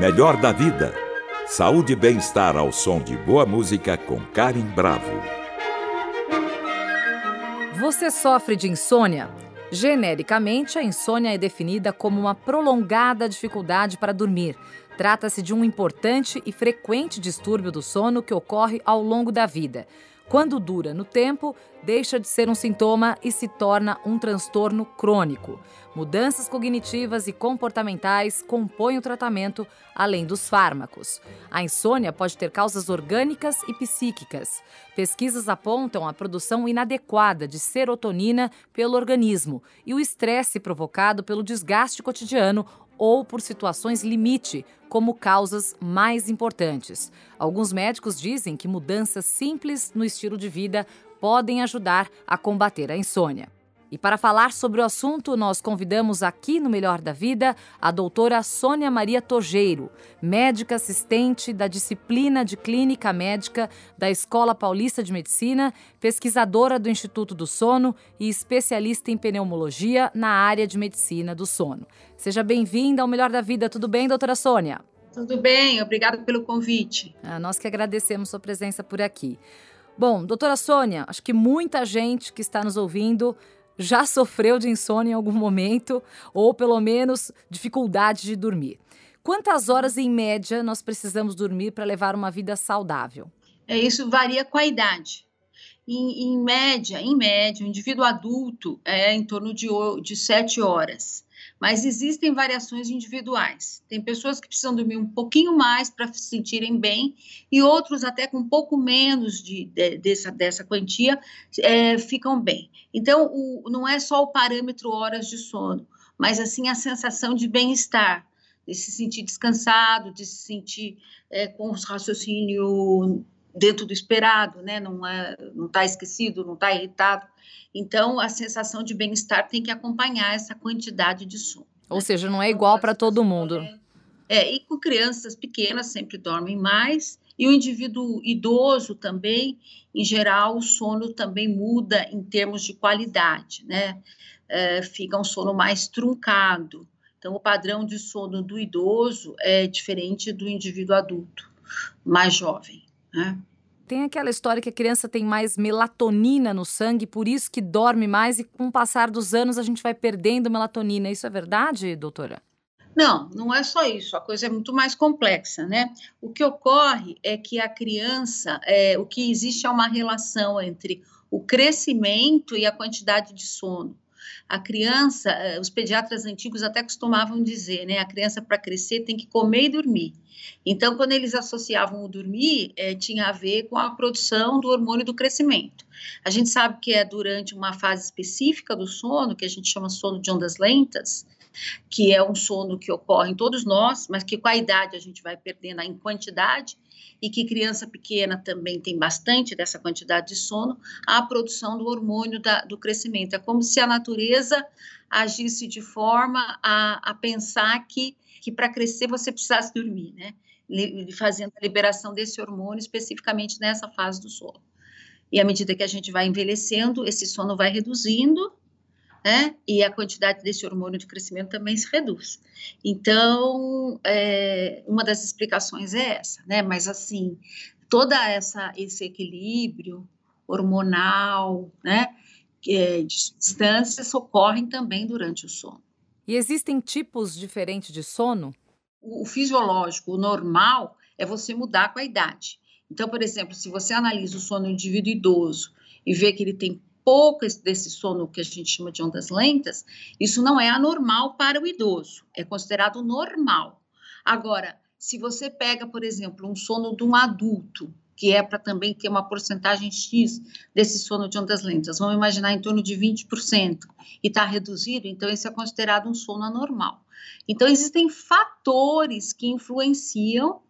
Melhor da vida. Saúde e bem-estar ao som de boa música com Karen Bravo. Você sofre de insônia? Genericamente, a insônia é definida como uma prolongada dificuldade para dormir. Trata-se de um importante e frequente distúrbio do sono que ocorre ao longo da vida. Quando dura no tempo, deixa de ser um sintoma e se torna um transtorno crônico. Mudanças cognitivas e comportamentais compõem o tratamento, além dos fármacos. A insônia pode ter causas orgânicas e psíquicas. Pesquisas apontam a produção inadequada de serotonina pelo organismo e o estresse provocado pelo desgaste cotidiano ou por situações limite, como causas mais importantes. Alguns médicos dizem que mudanças simples no estilo de vida podem ajudar a combater a insônia. E para falar sobre o assunto, nós convidamos aqui no Melhor da Vida a doutora Sônia Maria Tojeiro, médica assistente da disciplina de Clínica Médica da Escola Paulista de Medicina, pesquisadora do Instituto do Sono e especialista em pneumologia na área de medicina do sono. Seja bem-vinda ao Melhor da Vida. Tudo bem, doutora Sônia? Tudo bem, obrigada pelo convite. Ah, nós que agradecemos sua presença por aqui. Bom, doutora Sônia, acho que muita gente que está nos ouvindo já sofreu de insônia em algum momento ou pelo menos dificuldade de dormir. Quantas horas em média nós precisamos dormir para levar uma vida saudável? É, isso varia com a idade. Em, em média, em média, o indivíduo adulto é em torno de, de 7 horas mas existem variações individuais. Tem pessoas que precisam dormir um pouquinho mais para se sentirem bem, e outros, até com um pouco menos de, de dessa, dessa quantia, é, ficam bem. Então, o, não é só o parâmetro horas de sono, mas assim a sensação de bem-estar, de se sentir descansado, de se sentir é, com os raciocínio dentro do esperado, né? Não é, não está esquecido, não está irritado. Então, a sensação de bem-estar tem que acompanhar essa quantidade de sono. Ou né? seja, não é igual para todo mundo. É, e com crianças pequenas sempre dormem mais, e o indivíduo idoso também, em geral, o sono também muda em termos de qualidade, né? É, fica um sono mais truncado. Então, o padrão de sono do idoso é diferente do indivíduo adulto, mais jovem, né? Tem aquela história que a criança tem mais melatonina no sangue, por isso que dorme mais e com o passar dos anos a gente vai perdendo melatonina. Isso é verdade, doutora? Não, não é só isso, a coisa é muito mais complexa, né? O que ocorre é que a criança, é, o que existe é uma relação entre o crescimento e a quantidade de sono. A criança, eh, os pediatras antigos até costumavam dizer, né? A criança para crescer tem que comer e dormir. Então, quando eles associavam o dormir, é, tinha a ver com a produção do hormônio do crescimento. A gente sabe que é durante uma fase específica do sono, que a gente chama sono de ondas lentas, que é um sono que ocorre em todos nós, mas que com a idade a gente vai perdendo em quantidade, e que criança pequena também tem bastante dessa quantidade de sono, a produção do hormônio da, do crescimento. É como se a natureza agisse de forma a, a pensar que, que para crescer você precisasse dormir, né? Fazendo a liberação desse hormônio especificamente nessa fase do sono. E à medida que a gente vai envelhecendo, esse sono vai reduzindo né? E a quantidade desse hormônio de crescimento também se reduz. Então, é, uma das explicações é essa, né? Mas assim, toda essa esse equilíbrio hormonal, né? É, de substâncias ocorrem também durante o sono. E existem tipos diferentes de sono? O, o fisiológico, o normal, é você mudar com a idade. Então, por exemplo, se você analisa o sono do indivíduo idoso e vê que ele tem pouco desse sono que a gente chama de ondas lentas, isso não é anormal para o idoso, é considerado normal. Agora, se você pega, por exemplo, um sono de um adulto, que é para também ter uma porcentagem X desse sono de ondas lentas, vamos imaginar em torno de 20%, e está reduzido, então esse é considerado um sono anormal. Então, existem fatores que influenciam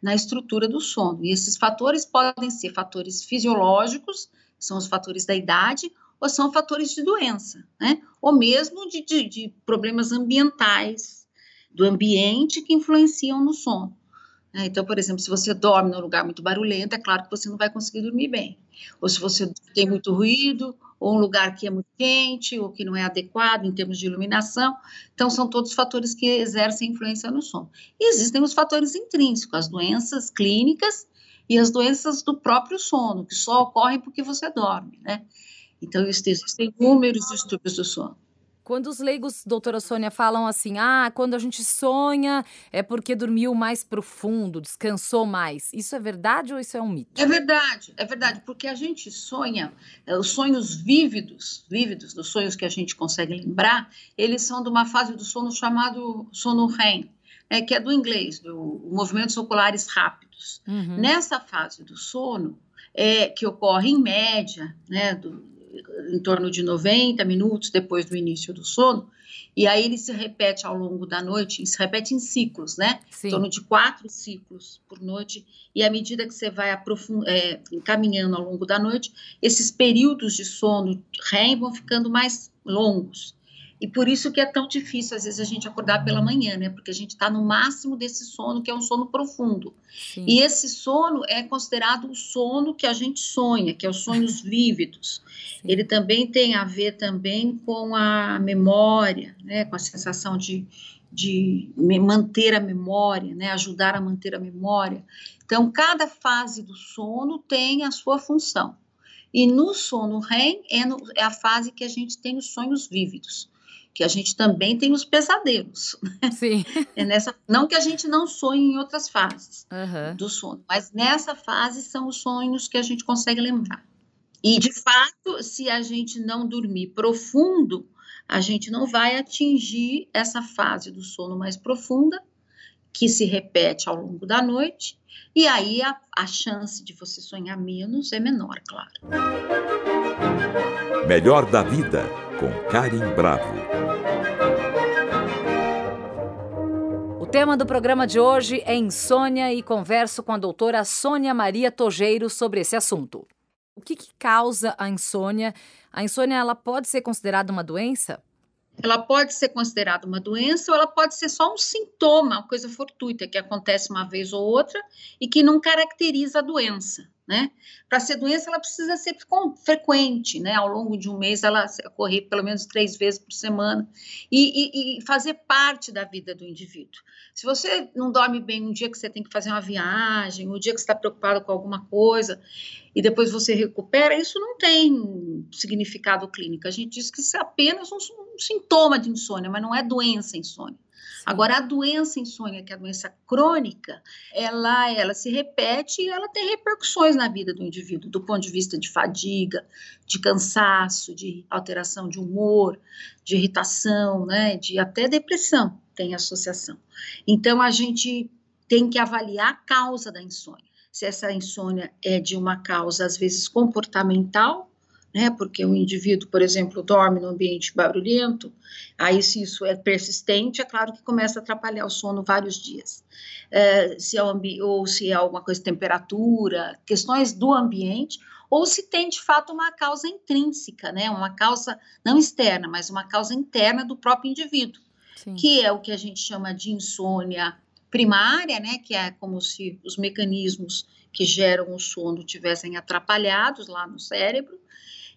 na estrutura do sono, e esses fatores podem ser fatores fisiológicos, são os fatores da idade, ou são fatores de doença, né? Ou mesmo de, de, de problemas ambientais, do ambiente que influenciam no sono. Né? Então, por exemplo, se você dorme num lugar muito barulhento, é claro que você não vai conseguir dormir bem. Ou se você tem muito ruído, ou um lugar que é muito quente, ou que não é adequado em termos de iluminação. Então, são todos fatores que exercem influência no sono. E existem os fatores intrínsecos, as doenças clínicas e as doenças do próprio sono, que só ocorrem porque você dorme, né? Então, existem inúmeros distúrbios do sono. Quando os leigos, doutora Sônia, falam assim, ah, quando a gente sonha é porque dormiu mais profundo, descansou mais. Isso é verdade ou isso é um mito? É verdade, é verdade, porque a gente sonha, eh, os sonhos vívidos, vívidos, dos sonhos que a gente consegue lembrar, eles são de uma fase do sono chamado sono REM, é, que é do inglês, do movimentos oculares rápidos. Uhum. Nessa fase do sono, é, que ocorre em média, né, do, em torno de 90 minutos depois do início do sono, e aí ele se repete ao longo da noite, se repete em ciclos, né? Sim. Em torno de quatro ciclos por noite, e à medida que você vai é, encaminhando ao longo da noite, esses períodos de sono REM vão ficando mais longos. E por isso que é tão difícil, às vezes, a gente acordar pela manhã, né? Porque a gente está no máximo desse sono, que é um sono profundo. Sim. E esse sono é considerado o sono que a gente sonha, que é os sonhos vívidos. Sim. Ele também tem a ver também com a memória, né? Com a sensação de, de manter a memória, né? Ajudar a manter a memória. Então, cada fase do sono tem a sua função. E no sono REM é, no, é a fase que a gente tem os sonhos vívidos que a gente também tem os pesadelos. Né? Sim. É nessa, não que a gente não sonhe em outras fases uhum. do sono, mas nessa fase são os sonhos que a gente consegue lembrar. E, de fato, se a gente não dormir profundo, a gente não vai atingir essa fase do sono mais profunda, que se repete ao longo da noite, e aí a, a chance de você sonhar menos é menor, claro. Melhor da vida, com Karim Bravo. O tema do programa de hoje é insônia e converso com a doutora Sônia Maria Tojeiro sobre esse assunto. O que, que causa a insônia? A insônia ela pode ser considerada uma doença? ela pode ser considerada uma doença ou ela pode ser só um sintoma, uma coisa fortuita que acontece uma vez ou outra e que não caracteriza a doença, né? Para ser doença, ela precisa ser frequente, né? Ao longo de um mês, ela ocorrer pelo menos três vezes por semana e, e, e fazer parte da vida do indivíduo. Se você não dorme bem um dia que você tem que fazer uma viagem, um dia que você está preocupado com alguma coisa, e depois você recupera, isso não tem significado clínico. A gente diz que isso é apenas um, um sintoma de insônia, mas não é doença insônia. Agora, a doença insônia, que é a doença crônica, ela, ela se repete e ela tem repercussões na vida do indivíduo, do ponto de vista de fadiga, de cansaço, de alteração de humor, de irritação, né, de até depressão tem associação. Então, a gente tem que avaliar a causa da insônia se essa insônia é de uma causa, às vezes, comportamental, né? Porque o indivíduo, por exemplo, dorme no ambiente barulhento, aí se isso é persistente, é claro que começa a atrapalhar o sono vários dias. É, se é ou se é alguma coisa de temperatura, questões do ambiente, ou se tem de fato uma causa intrínseca, né? Uma causa não externa, mas uma causa interna do próprio indivíduo, Sim. que é o que a gente chama de insônia primária, né, que é como se os mecanismos que geram o sono tivessem atrapalhados lá no cérebro,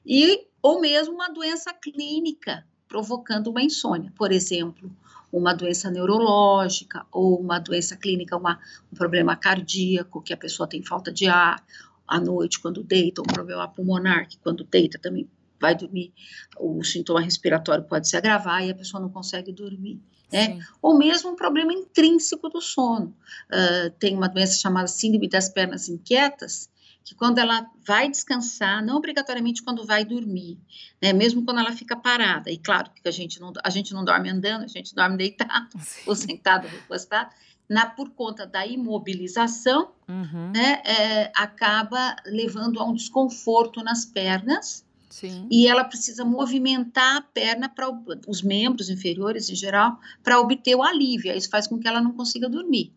e ou mesmo uma doença clínica provocando uma insônia, por exemplo, uma doença neurológica ou uma doença clínica, uma, um problema cardíaco, que a pessoa tem falta de ar à noite quando deita, um problema pulmonar, que quando deita também vai dormir, o sintoma respiratório pode se agravar e a pessoa não consegue dormir né? Ou mesmo um problema intrínseco do sono. Uh, tem uma doença chamada síndrome das pernas inquietas, que quando ela vai descansar, não obrigatoriamente quando vai dormir, né? Mesmo quando ela fica parada. E claro que a gente não, a gente não dorme andando, a gente dorme deitado, Sim. ou sentado, ou recostado. Na, por conta da imobilização, uhum. né, é, acaba levando a um desconforto nas pernas, Sim. E ela precisa movimentar a perna para os membros inferiores em geral para obter o alívio. Isso faz com que ela não consiga dormir.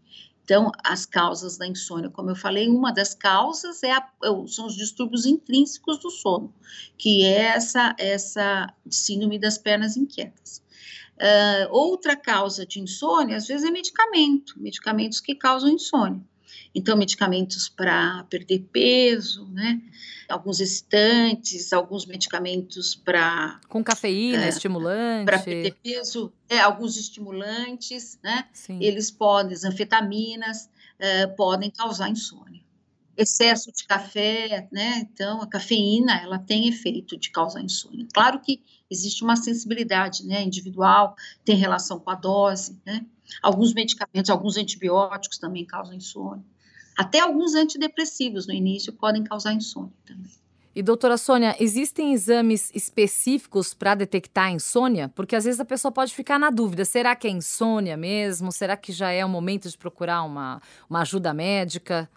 Então, as causas da insônia, como eu falei, uma das causas é a, é são os distúrbios intrínsecos do sono, que é essa, essa síndrome das pernas inquietas. Uh, outra causa de insônia, às vezes, é medicamento, medicamentos que causam insônia. Então, medicamentos para perder peso, né? Alguns excitantes, alguns medicamentos para. Com cafeína, é, estimulante. Para perder peso, é, alguns estimulantes, né? Sim. Eles podem, as anfetaminas, é, podem causar insônia excesso de café, né? Então, a cafeína, ela tem efeito de causar insônia. Claro que existe uma sensibilidade, né, individual, tem relação com a dose, né? Alguns medicamentos, alguns antibióticos também causam insônia. Até alguns antidepressivos no início podem causar insônia também. E doutora Sônia, existem exames específicos para detectar insônia? Porque às vezes a pessoa pode ficar na dúvida: será que é insônia mesmo? Será que já é o momento de procurar uma, uma ajuda médica?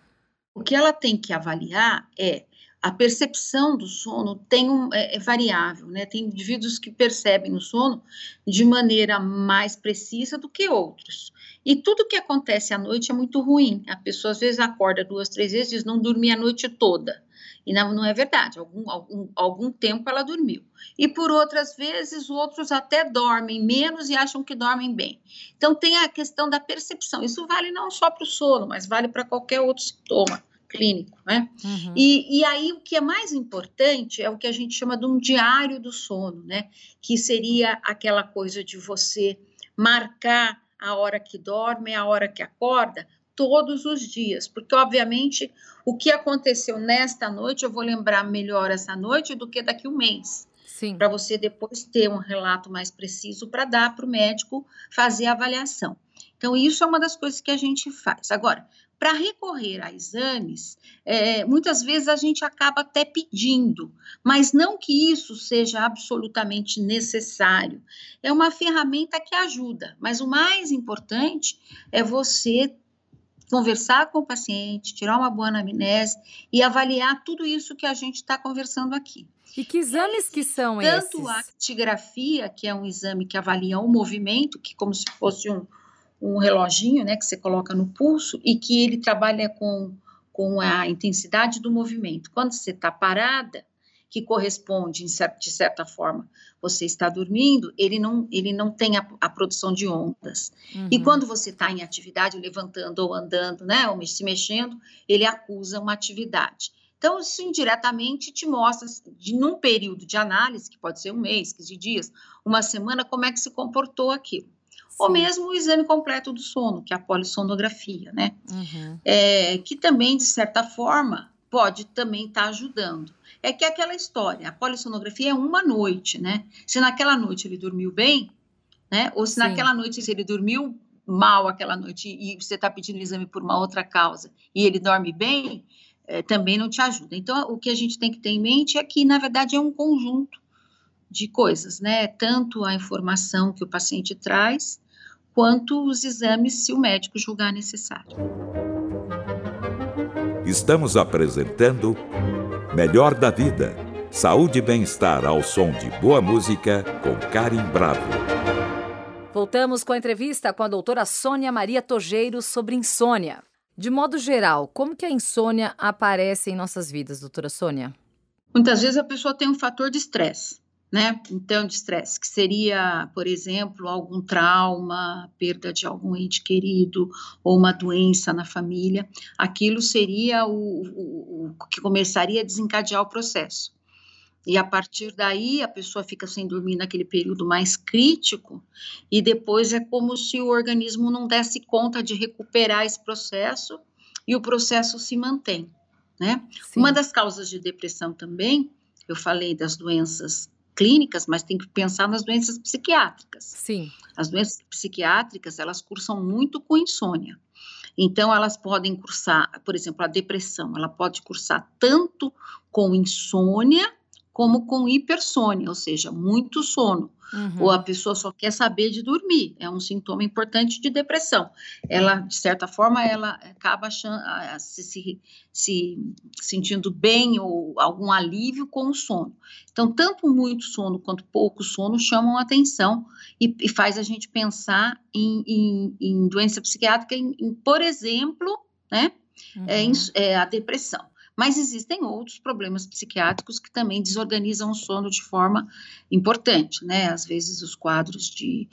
O que ela tem que avaliar é a percepção do sono tem um, é, é, variável, né? Tem indivíduos que percebem o sono de maneira mais precisa do que outros. E tudo que acontece à noite é muito ruim. A pessoa às vezes acorda duas, três vezes e diz não dormi a noite toda. E não, não é verdade, algum, algum, algum tempo ela dormiu. E por outras vezes, outros até dormem menos e acham que dormem bem. Então, tem a questão da percepção. Isso vale não só para o sono, mas vale para qualquer outro sintoma clínico, né? Uhum. E, e aí o que é mais importante é o que a gente chama de um diário do sono, né? Que seria aquela coisa de você marcar a hora que dorme, a hora que acorda, todos os dias, porque obviamente o que aconteceu nesta noite eu vou lembrar melhor essa noite do que daqui um mês. Para você depois ter um relato mais preciso para dar para o médico fazer a avaliação. Então, isso é uma das coisas que a gente faz. Agora, para recorrer a exames, é, muitas vezes a gente acaba até pedindo, mas não que isso seja absolutamente necessário. É uma ferramenta que ajuda, mas o mais importante é você conversar com o paciente, tirar uma boa anamnese e avaliar tudo isso que a gente está conversando aqui. E que exames que são Tanto esses? Tanto a actigrafia, que é um exame que avalia o movimento, que como se fosse um, um reloginho, né, que você coloca no pulso e que ele trabalha com, com a intensidade do movimento. Quando você está parada, que corresponde, de certa forma, você está dormindo, ele não, ele não tem a, a produção de ondas. Uhum. E quando você está em atividade, levantando ou andando, né, ou se mexendo, ele acusa uma atividade. Então, isso indiretamente te mostra, de, num período de análise, que pode ser um mês, 15 dias, uma semana, como é que se comportou aquilo. Ou mesmo o exame completo do sono, que é a polissonografia, né? Uhum. É, que também, de certa forma, pode também estar tá ajudando. É que é aquela história, a polissonografia é uma noite, né? Se naquela noite ele dormiu bem, né? Ou se Sim. naquela noite ele dormiu mal aquela noite e você está pedindo exame por uma outra causa e ele dorme bem, é, também não te ajuda. Então, o que a gente tem que ter em mente é que, na verdade, é um conjunto de coisas, né? Tanto a informação que o paciente traz, quanto os exames, se o médico julgar necessário. Estamos apresentando Melhor da Vida. Saúde e bem-estar ao som de boa música com Karim Bravo. Voltamos com a entrevista com a doutora Sônia Maria Tojeiro sobre insônia. De modo geral, como que a insônia aparece em nossas vidas, doutora Sônia? Muitas vezes a pessoa tem um fator de estresse né? Então, de estresse, que seria, por exemplo, algum trauma, perda de algum ente querido ou uma doença na família, aquilo seria o, o, o que começaria a desencadear o processo. E a partir daí a pessoa fica sem dormir naquele período mais crítico, e depois é como se o organismo não desse conta de recuperar esse processo e o processo se mantém. Né? Uma das causas de depressão também, eu falei das doenças clínicas, mas tem que pensar nas doenças psiquiátricas. Sim. As doenças psiquiátricas, elas cursam muito com insônia. Então, elas podem cursar, por exemplo, a depressão, ela pode cursar tanto com insônia como com hipersônia, ou seja, muito sono. Uhum. Ou a pessoa só quer saber de dormir, é um sintoma importante de depressão. Ela, de certa forma, ela acaba achando, se, se, se, sentindo bem ou algum alívio com o sono. Então, tanto muito sono quanto pouco sono chamam atenção e, e faz a gente pensar em, em, em doença psiquiátrica, em, em, por exemplo, né, uhum. é, é, a depressão. Mas existem outros problemas psiquiátricos que também desorganizam o sono de forma importante, né? Às vezes os quadros de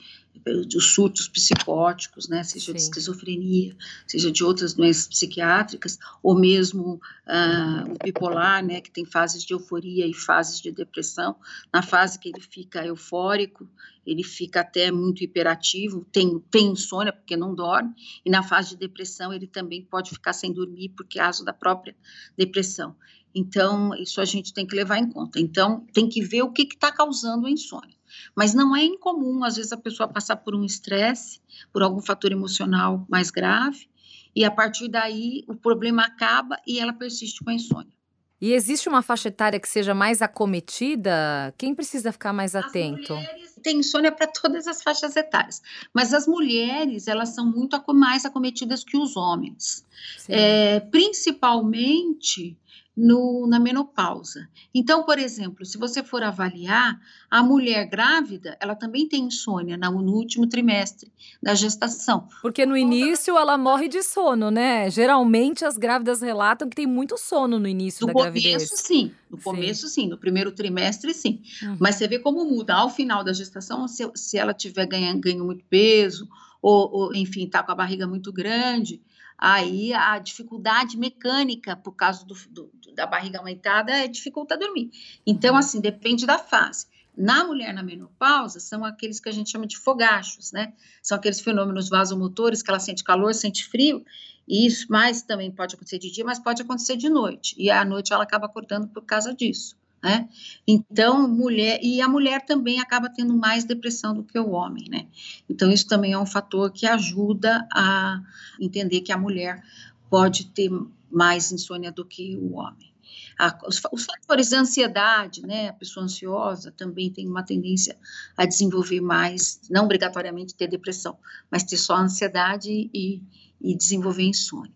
os surtos psicóticos, né, seja Sim. de esquizofrenia, seja de outras doenças psiquiátricas, ou mesmo uh, o bipolar, né, que tem fases de euforia e fases de depressão. Na fase que ele fica eufórico, ele fica até muito hiperativo, tem, tem insônia porque não dorme, e na fase de depressão ele também pode ficar sem dormir por causa da própria depressão. Então, isso a gente tem que levar em conta. Então, tem que ver o que está causando a insônia. Mas não é incomum, às vezes, a pessoa passar por um estresse, por algum fator emocional mais grave, e a partir daí o problema acaba e ela persiste com a insônia. E existe uma faixa etária que seja mais acometida? Quem precisa ficar mais atento? tem insônia para todas as faixas etárias, mas as mulheres elas são muito mais acometidas que os homens, é, principalmente no, na menopausa. Então, por exemplo, se você for avaliar, a mulher grávida, ela também tem insônia no, no último trimestre da gestação. Porque no início ela morre de sono, né? Geralmente as grávidas relatam que tem muito sono no início no da gravidez. No começo, sim. No sim. começo, sim. No primeiro trimestre, sim. Uhum. Mas você vê como muda. Ao final da gestação, se, se ela tiver ganhando ganho muito peso, ou, ou enfim, está com a barriga muito grande, aí a dificuldade mecânica por causa do, do, da barriga aumentada é, dificulta dormir. Então, uhum. assim, depende da fase. Na mulher na menopausa, são aqueles que a gente chama de fogachos, né? São aqueles fenômenos vasomotores que ela sente calor, sente frio, e isso mais também pode acontecer de dia, mas pode acontecer de noite. E à noite ela acaba acordando por causa disso. Né? Então, mulher, e a mulher também acaba tendo mais depressão do que o homem, né? Então, isso também é um fator que ajuda a entender que a mulher pode ter mais insônia do que o homem. A, os, os, fatores da ansiedade, né? A pessoa ansiosa também tem uma tendência a desenvolver mais, não obrigatoriamente ter depressão, mas ter só ansiedade e, e desenvolver insônia.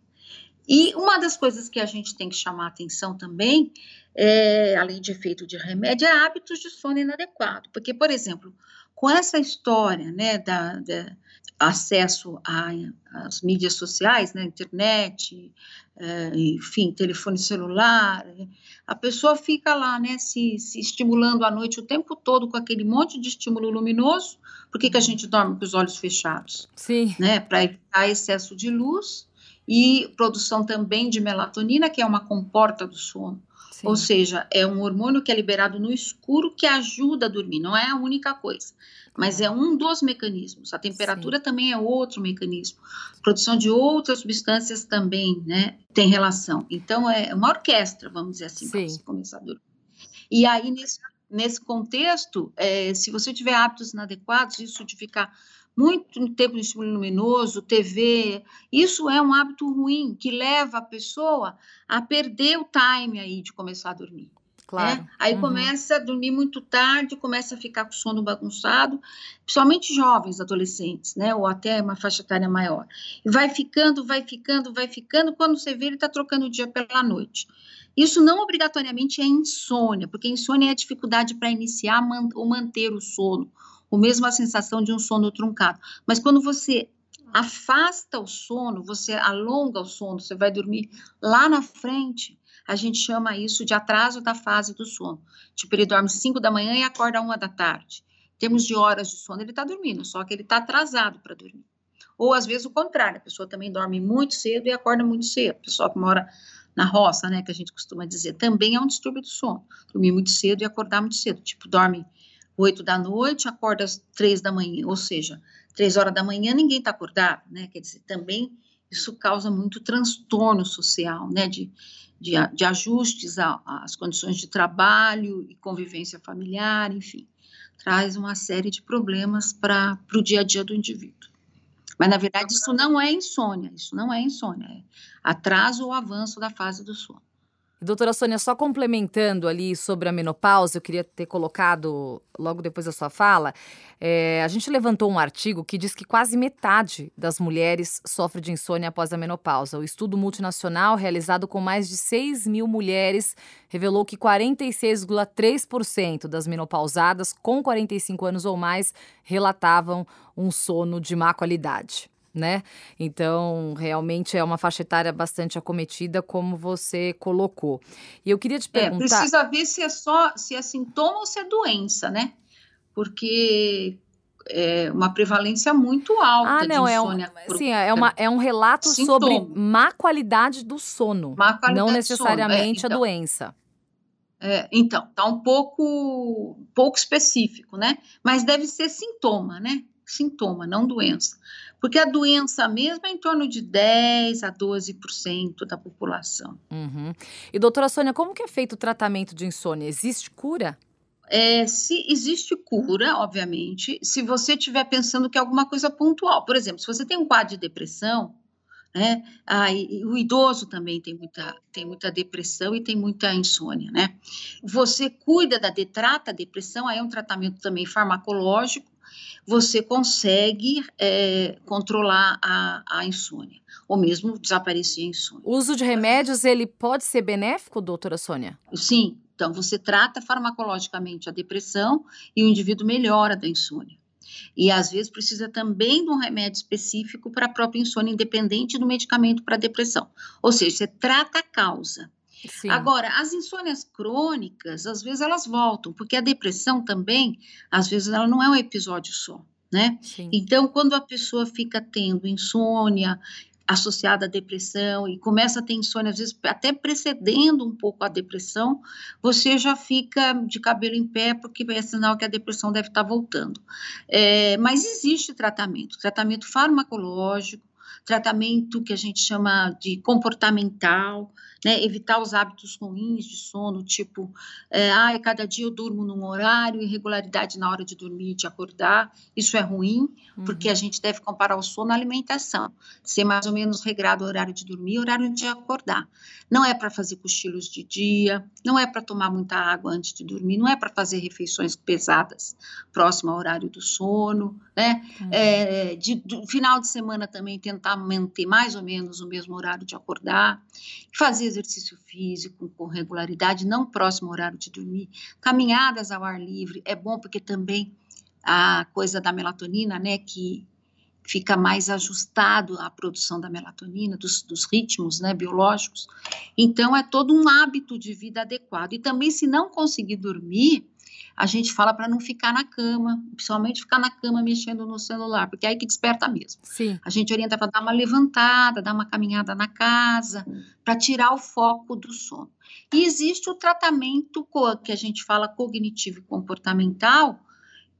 E uma das coisas que a gente tem que chamar atenção também é, além de efeito de remédio, é hábitos de sono inadequado. Porque, por exemplo, com essa história né, da, da acesso às mídias sociais, né, internet, é, enfim, telefone celular, a pessoa fica lá, né, se, se, estimulando à noite o tempo todo com aquele monte de estímulo luminoso. Por que, que a gente dorme com os olhos fechados? Sim. Né, Para evitar excesso de luz e produção também de melatonina, que é uma comporta do sono. Sim. Ou seja, é um hormônio que é liberado no escuro que ajuda a dormir, não é a única coisa, mas é um dos mecanismos. A temperatura Sim. também é outro mecanismo. A produção de outras substâncias também, né, tem relação. Então é uma orquestra, vamos dizer assim, para você começar a dormir. E aí nesse, nesse contexto, é, se você tiver hábitos inadequados, isso de ficar muito tempo no estímulo luminoso, TV, isso é um hábito ruim que leva a pessoa a perder o time aí de começar a dormir. Né? Claro. Né? Aí uhum. começa a dormir muito tarde, começa a ficar com sono bagunçado, principalmente jovens, adolescentes, né? Ou até uma faixa etária maior. E vai ficando, vai ficando, vai ficando, quando você vê, ele está trocando o dia pela noite. Isso não obrigatoriamente é insônia, porque insônia é a dificuldade para iniciar ou manter o sono, ou mesmo a sensação de um sono truncado. Mas quando você afasta o sono, você alonga o sono, você vai dormir lá na frente, a gente chama isso de atraso da fase do sono. Tipo, ele dorme 5 da manhã e acorda uma da tarde. Em termos de horas de sono, ele está dormindo, só que ele está atrasado para dormir. Ou às vezes o contrário, a pessoa também dorme muito cedo e acorda muito cedo. A pessoa que mora na roça, né, que a gente costuma dizer, também é um distúrbio do sono. Dormir muito cedo e acordar muito cedo. Tipo, dorme 8 da noite, acorda às 3 da manhã, ou seja, 3 horas da manhã ninguém está acordado, né? Quer dizer, também isso causa muito transtorno social, né? De, de, de ajustes às condições de trabalho e convivência familiar, enfim, traz uma série de problemas para o dia a dia do indivíduo. Mas, na verdade, isso não é insônia, isso não é insônia, é atraso ou avanço da fase do sono. Doutora Sônia, só complementando ali sobre a menopausa, eu queria ter colocado logo depois da sua fala. É, a gente levantou um artigo que diz que quase metade das mulheres sofre de insônia após a menopausa. O estudo multinacional, realizado com mais de 6 mil mulheres, revelou que 46,3% das menopausadas com 45 anos ou mais relatavam um sono de má qualidade né? Então, realmente é uma faixa etária bastante acometida, como você colocou. E eu queria te é, perguntar. É, precisa ver se é só se é sintoma ou se é doença, né? Porque é, uma prevalência muito alta ah, não, de insônia. É um, sim, é, uma, é um relato Sintoma. sobre má qualidade do sono, má qualidade não necessariamente sono. É, então, a doença. É, então, tá um pouco, pouco específico, né? Mas deve ser sintoma, né? Sintoma, não doença. Porque a doença mesmo é em torno de 10 a 12% da população. Uhum. E doutora Sônia, como que é feito o tratamento de insônia? Existe cura? É, se existe cura, obviamente, se você estiver pensando que é alguma coisa pontual. Por exemplo, se você tem um quadro de depressão, né? Ah, e, o idoso também tem muita, tem muita depressão e tem muita insônia, né? Você cuida da trata a depressão, aí é um tratamento também farmacológico, você consegue é, controlar a, a insônia, ou mesmo desaparecer a insônia. O uso de remédios, ele pode ser benéfico, doutora Sônia? Sim, então você trata farmacologicamente a depressão e o indivíduo melhora da insônia. E às vezes precisa também de um remédio específico para a própria insônia, independente do medicamento para depressão. Ou seja, você trata a causa. Sim. Agora, as insônias crônicas, às vezes elas voltam, porque a depressão também, às vezes ela não é um episódio só, né? Sim. Então, quando a pessoa fica tendo insônia associada à depressão e começa a ter insônia, às vezes até precedendo um pouco a depressão, você já fica de cabelo em pé, porque é sinal que a depressão deve estar voltando. É, mas existe tratamento, tratamento farmacológico, tratamento que a gente chama de comportamental, né, evitar os hábitos ruins de sono, tipo, é, ah, cada dia eu durmo num horário, irregularidade na hora de dormir e de acordar, isso é ruim, uhum. porque a gente deve comparar o sono à alimentação, ser mais ou menos regrado o horário de dormir, horário de acordar. Não é para fazer cochilos de dia, não é para tomar muita água antes de dormir, não é para fazer refeições pesadas próximo ao horário do sono, né? Uhum. É, de, de, final de semana também tentar manter mais ou menos o mesmo horário de acordar, fazer exercício físico com regularidade, não próximo ao horário de dormir, caminhadas ao ar livre, é bom porque também a coisa da melatonina, né, que fica mais ajustado à produção da melatonina, dos, dos, ritmos né, biológicos. Então, é todo um hábito de vida adequado. E também, se não conseguir dormir, a gente fala para não ficar na cama, principalmente ficar na cama mexendo no celular, porque é aí que desperta mesmo. Sim. A gente orienta para dar uma levantada, dar uma caminhada na casa, para tirar o foco do sono. E existe o tratamento que a gente fala cognitivo e comportamental,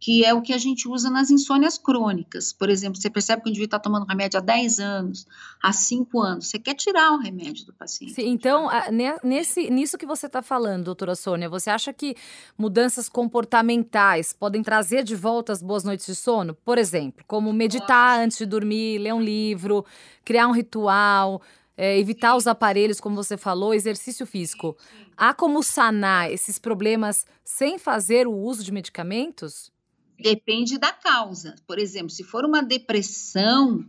que é o que a gente usa nas insônias crônicas. Por exemplo, você percebe que o indivíduo está tomando remédio há 10 anos, há 5 anos, você quer tirar o remédio do paciente. Sim, então, nesse, nisso que você está falando, doutora Sônia, você acha que mudanças comportamentais podem trazer de volta as boas noites de sono? Por exemplo, como meditar antes de dormir, ler um livro, criar um ritual, é, evitar os aparelhos, como você falou, exercício físico. Há como sanar esses problemas sem fazer o uso de medicamentos? Depende da causa. Por exemplo, se for uma depressão,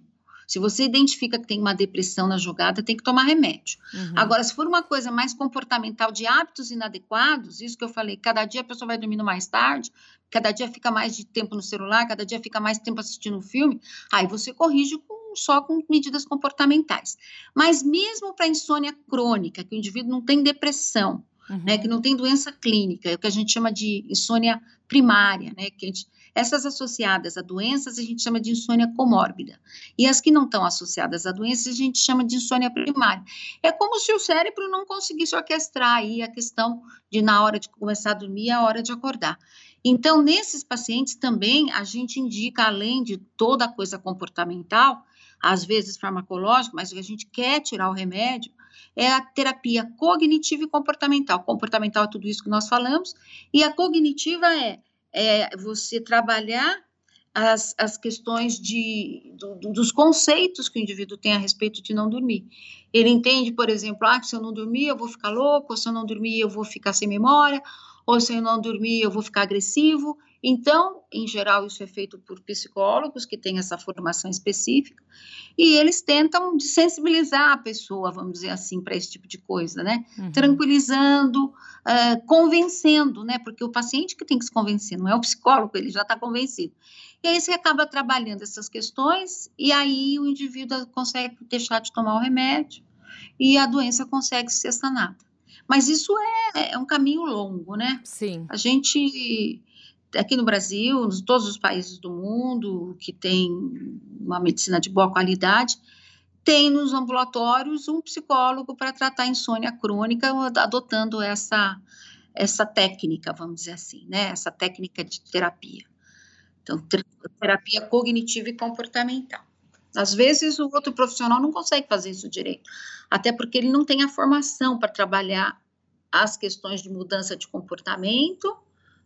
se você identifica que tem uma depressão na jogada, tem que tomar remédio. Uhum. Agora, se for uma coisa mais comportamental de hábitos inadequados, isso que eu falei, cada dia a pessoa vai dormindo mais tarde, cada dia fica mais de tempo no celular, cada dia fica mais tempo assistindo um filme, aí você corrige com, só com medidas comportamentais. Mas mesmo para insônia crônica, que o indivíduo não tem depressão, uhum. né, que não tem doença clínica, é o que a gente chama de insônia primária, né, que gente, essas associadas a doenças a gente chama de insônia comórbida, e as que não estão associadas a doenças a gente chama de insônia primária. É como se o cérebro não conseguisse orquestrar aí a questão de na hora de começar a dormir, a hora de acordar. Então, nesses pacientes também a gente indica, além de toda a coisa comportamental, às vezes farmacológico, mas a gente quer tirar o remédio, é a terapia cognitiva e comportamental. Comportamental é tudo isso que nós falamos, e a cognitiva é, é você trabalhar as, as questões de, do, dos conceitos que o indivíduo tem a respeito de não dormir. Ele entende, por exemplo, ah, se eu não dormir eu vou ficar louco, ou se eu não dormir eu vou ficar sem memória, ou se eu não dormir eu vou ficar agressivo. Então, em geral, isso é feito por psicólogos que têm essa formação específica, e eles tentam sensibilizar a pessoa, vamos dizer assim, para esse tipo de coisa, né? Uhum. Tranquilizando, uh, convencendo, né? Porque o paciente que tem que se convencer, não é o psicólogo, ele já está convencido. E aí você acaba trabalhando essas questões, e aí o indivíduo consegue deixar de tomar o remédio, e a doença consegue ser sanada. Mas isso é, é um caminho longo, né? Sim. A gente aqui no Brasil, em todos os países do mundo que tem uma medicina de boa qualidade, tem nos ambulatórios um psicólogo para tratar insônia crônica, adotando essa, essa técnica, vamos dizer assim, né? Essa técnica de terapia. Então, terapia cognitiva e comportamental. Às vezes, o outro profissional não consegue fazer isso direito, até porque ele não tem a formação para trabalhar as questões de mudança de comportamento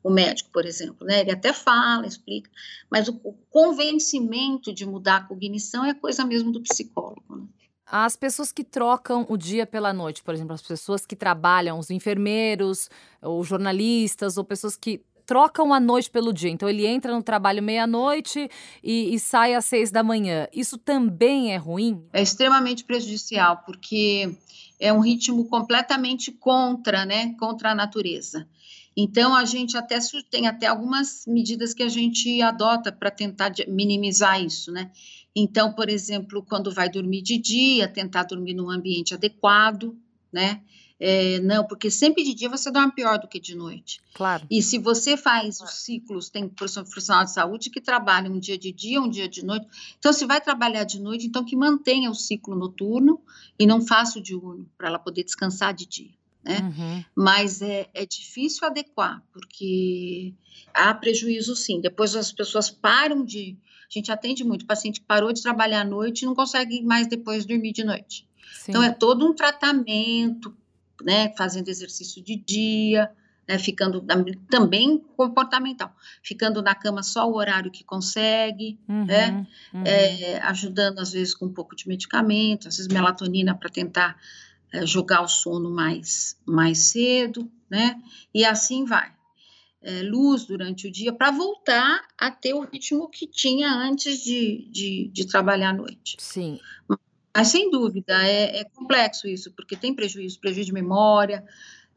o médico, por exemplo, né? Ele até fala, explica, mas o, convencimento de mudar a cognição é coisa mesmo do psicólogo. Né? As pessoas que trocam o dia pela noite, por exemplo, as pessoas que trabalham, os enfermeiros, ou jornalistas, ou pessoas que trocam a noite pelo dia. Então ele entra no trabalho meia-noite e, e, sai às seis da manhã. Isso também é ruim? É extremamente prejudicial, porque é um ritmo completamente contra, né? Contra a natureza. Então, a gente até tem até algumas medidas que a gente adota para tentar minimizar isso, né? Então, por exemplo, quando vai dormir de dia, tentar dormir num ambiente adequado, né? É, não, porque sempre de dia você dorme pior do que de noite. Claro. E se você faz os ciclos, tem profissional de saúde que trabalha um dia de dia, um dia de noite. Então, se vai trabalhar de noite, então que mantenha o ciclo noturno e não faça o diurno, para ela poder descansar de dia né? Uhum. Mas é, é difícil adequar, porque há prejuízo sim. Depois as pessoas param de. A gente atende muito paciente que parou de trabalhar à noite e não consegue mais depois dormir de noite. Sim. Então é todo um tratamento, né? Fazendo exercício de dia, né, ficando também comportamental, ficando na cama só o horário que consegue, uhum, né, uhum. É, ajudando às vezes com um pouco de medicamento, às vezes melatonina para tentar é, jogar o sono mais, mais cedo, né? E assim vai. É, luz durante o dia para voltar a ter o ritmo que tinha antes de, de, de trabalhar à noite. Sim. Mas, sem dúvida, é, é complexo isso, porque tem prejuízo, prejuízo de memória,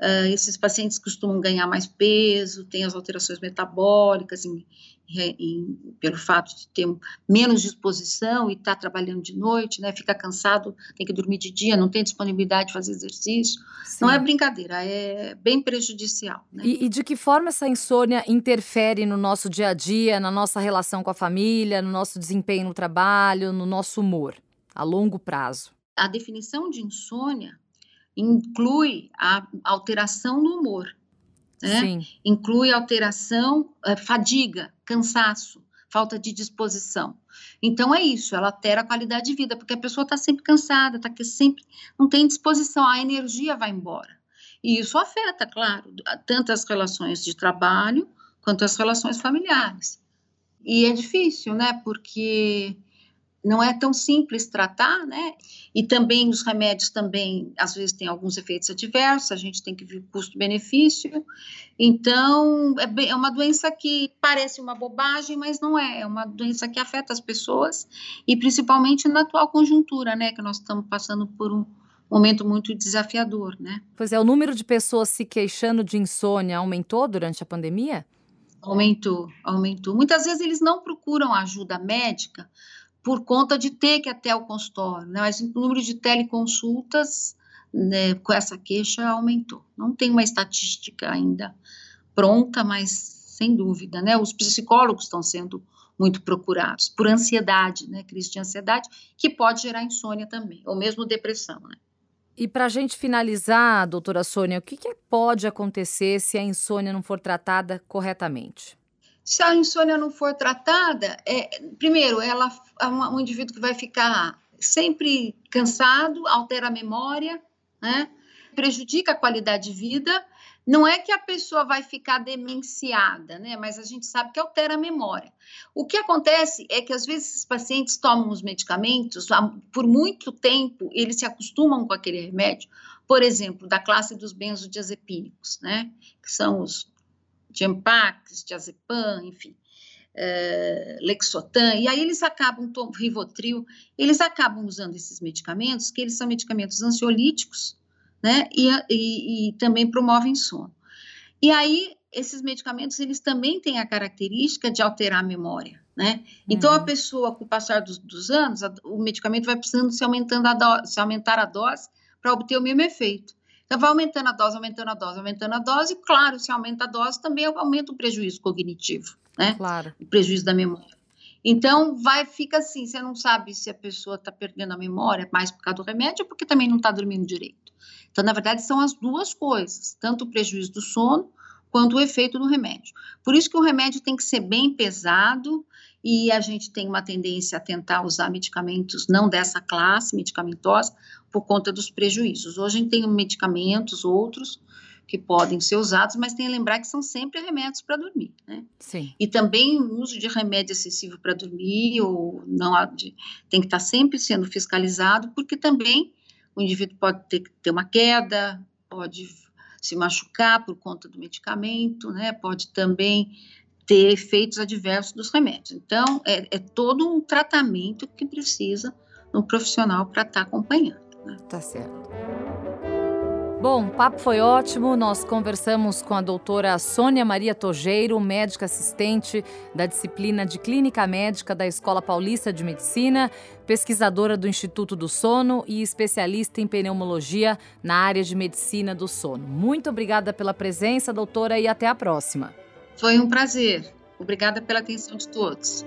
Uh, esses pacientes costumam ganhar mais peso, tem as alterações metabólicas em, em, pelo fato de ter menos disposição e estar tá trabalhando de noite, né? Fica cansado, tem que dormir de dia, não tem disponibilidade de fazer exercício. Sim. Não é brincadeira, é bem prejudicial. Né? E, e de que forma essa insônia interfere no nosso dia a dia, na nossa relação com a família, no nosso desempenho no trabalho, no nosso humor, a longo prazo? A definição de insônia inclui a alteração do humor, né? inclui alteração, é, fadiga, cansaço, falta de disposição. Então é isso, ela altera a qualidade de vida, porque a pessoa está sempre cansada, está sempre não tem disposição, a energia vai embora. E isso afeta, claro, tanto as relações de trabalho quanto as relações familiares. E é difícil, né? Porque não é tão simples tratar, né? E também os remédios também, às vezes, têm alguns efeitos adversos, a gente tem que ver custo-benefício. Então, é, bem, é, uma doença que parece uma bobagem, mas não é. É uma doença que afeta as pessoas, e principalmente na atual conjuntura, né? Que nós estamos passando por um momento muito desafiador, né? Pois é, o número de pessoas se queixando de insônia aumentou durante a pandemia? Aumentou, aumentou. Muitas vezes eles não procuram ajuda médica por conta de ter que até o consultório, né? mas o número de teleconsultas né, com essa queixa aumentou. Não tem uma estatística ainda pronta, mas sem dúvida, né? Os psicólogos estão sendo muito procurados por ansiedade, né? Crise de ansiedade, que pode gerar insônia também, ou mesmo depressão, né? E para a gente finalizar, doutora Sônia, o que, que pode acontecer se a insônia não for tratada corretamente? Se a insônia não for tratada, é, primeiro, ela é um indivíduo que vai ficar sempre cansado, altera a memória, né? prejudica a qualidade de vida. Não é que a pessoa vai ficar demenciada, né? Mas a gente sabe que altera a memória. O que acontece é que às vezes os pacientes tomam os medicamentos, por muito tempo eles se acostumam com aquele remédio, por exemplo, da classe dos benzodiazepínicos, né? Que são os de Empax, diazepam, enfim, é, Lexotan, e aí eles acabam, Rivotril, eles acabam usando esses medicamentos, que eles são medicamentos ansiolíticos, né, e, e, e também promovem sono. E aí, esses medicamentos, eles também têm a característica de alterar a memória, né? Então, a uhum. pessoa, com o passar dos, dos anos, a, o medicamento vai precisando se, aumentando a do, se aumentar a dose para obter o mesmo efeito. Então, vai aumentando a dose, aumentando a dose, aumentando a dose. Claro, se aumenta a dose, também aumenta o prejuízo cognitivo, né? Claro. O prejuízo da memória. Então, vai, fica assim, você não sabe se a pessoa está perdendo a memória mais por causa do remédio ou porque também não está dormindo direito. Então, na verdade, são as duas coisas, tanto o prejuízo do sono quanto o efeito do remédio. Por isso que o remédio tem que ser bem pesado e a gente tem uma tendência a tentar usar medicamentos não dessa classe medicamentosa por conta dos prejuízos. Hoje a gente tem medicamentos, outros, que podem ser usados, mas tem que lembrar que são sempre remédios para dormir, né? Sim. E também o uso de remédio excessivo para dormir ou não tem que estar sempre sendo fiscalizado, porque também o indivíduo pode ter, ter uma queda, pode se machucar por conta do medicamento, né? Pode também ter efeitos adversos dos remédios. Então, é, é todo um tratamento que precisa um profissional para estar tá acompanhando. Né? Tá certo. Bom, o papo foi ótimo. Nós conversamos com a doutora Sônia Maria Tojeiro, médica assistente da disciplina de Clínica Médica da Escola Paulista de Medicina, pesquisadora do Instituto do Sono e especialista em pneumologia na área de medicina do sono. Muito obrigada pela presença, doutora, e até a próxima. Foi um prazer. Obrigada pela atenção de todos.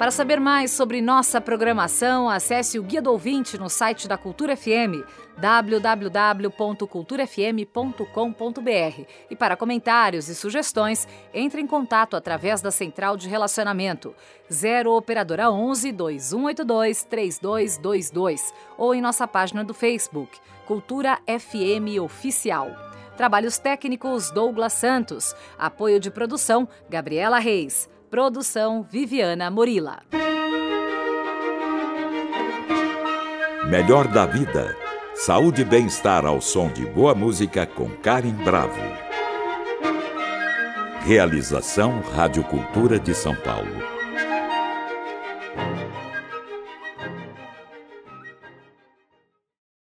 Para saber mais sobre nossa programação, acesse o Guia do Ouvinte no site da Cultura FM, www.culturafm.com.br. E para comentários e sugestões, entre em contato através da Central de Relacionamento 0 Operadora 11 2182 3222 ou em nossa página do Facebook, Cultura FM Oficial. Trabalhos técnicos Douglas Santos. Apoio de produção Gabriela Reis. Produção Viviana Morila. Melhor da vida. Saúde e bem-estar ao som de boa música com Karen Bravo. Realização Rádio Cultura de São Paulo.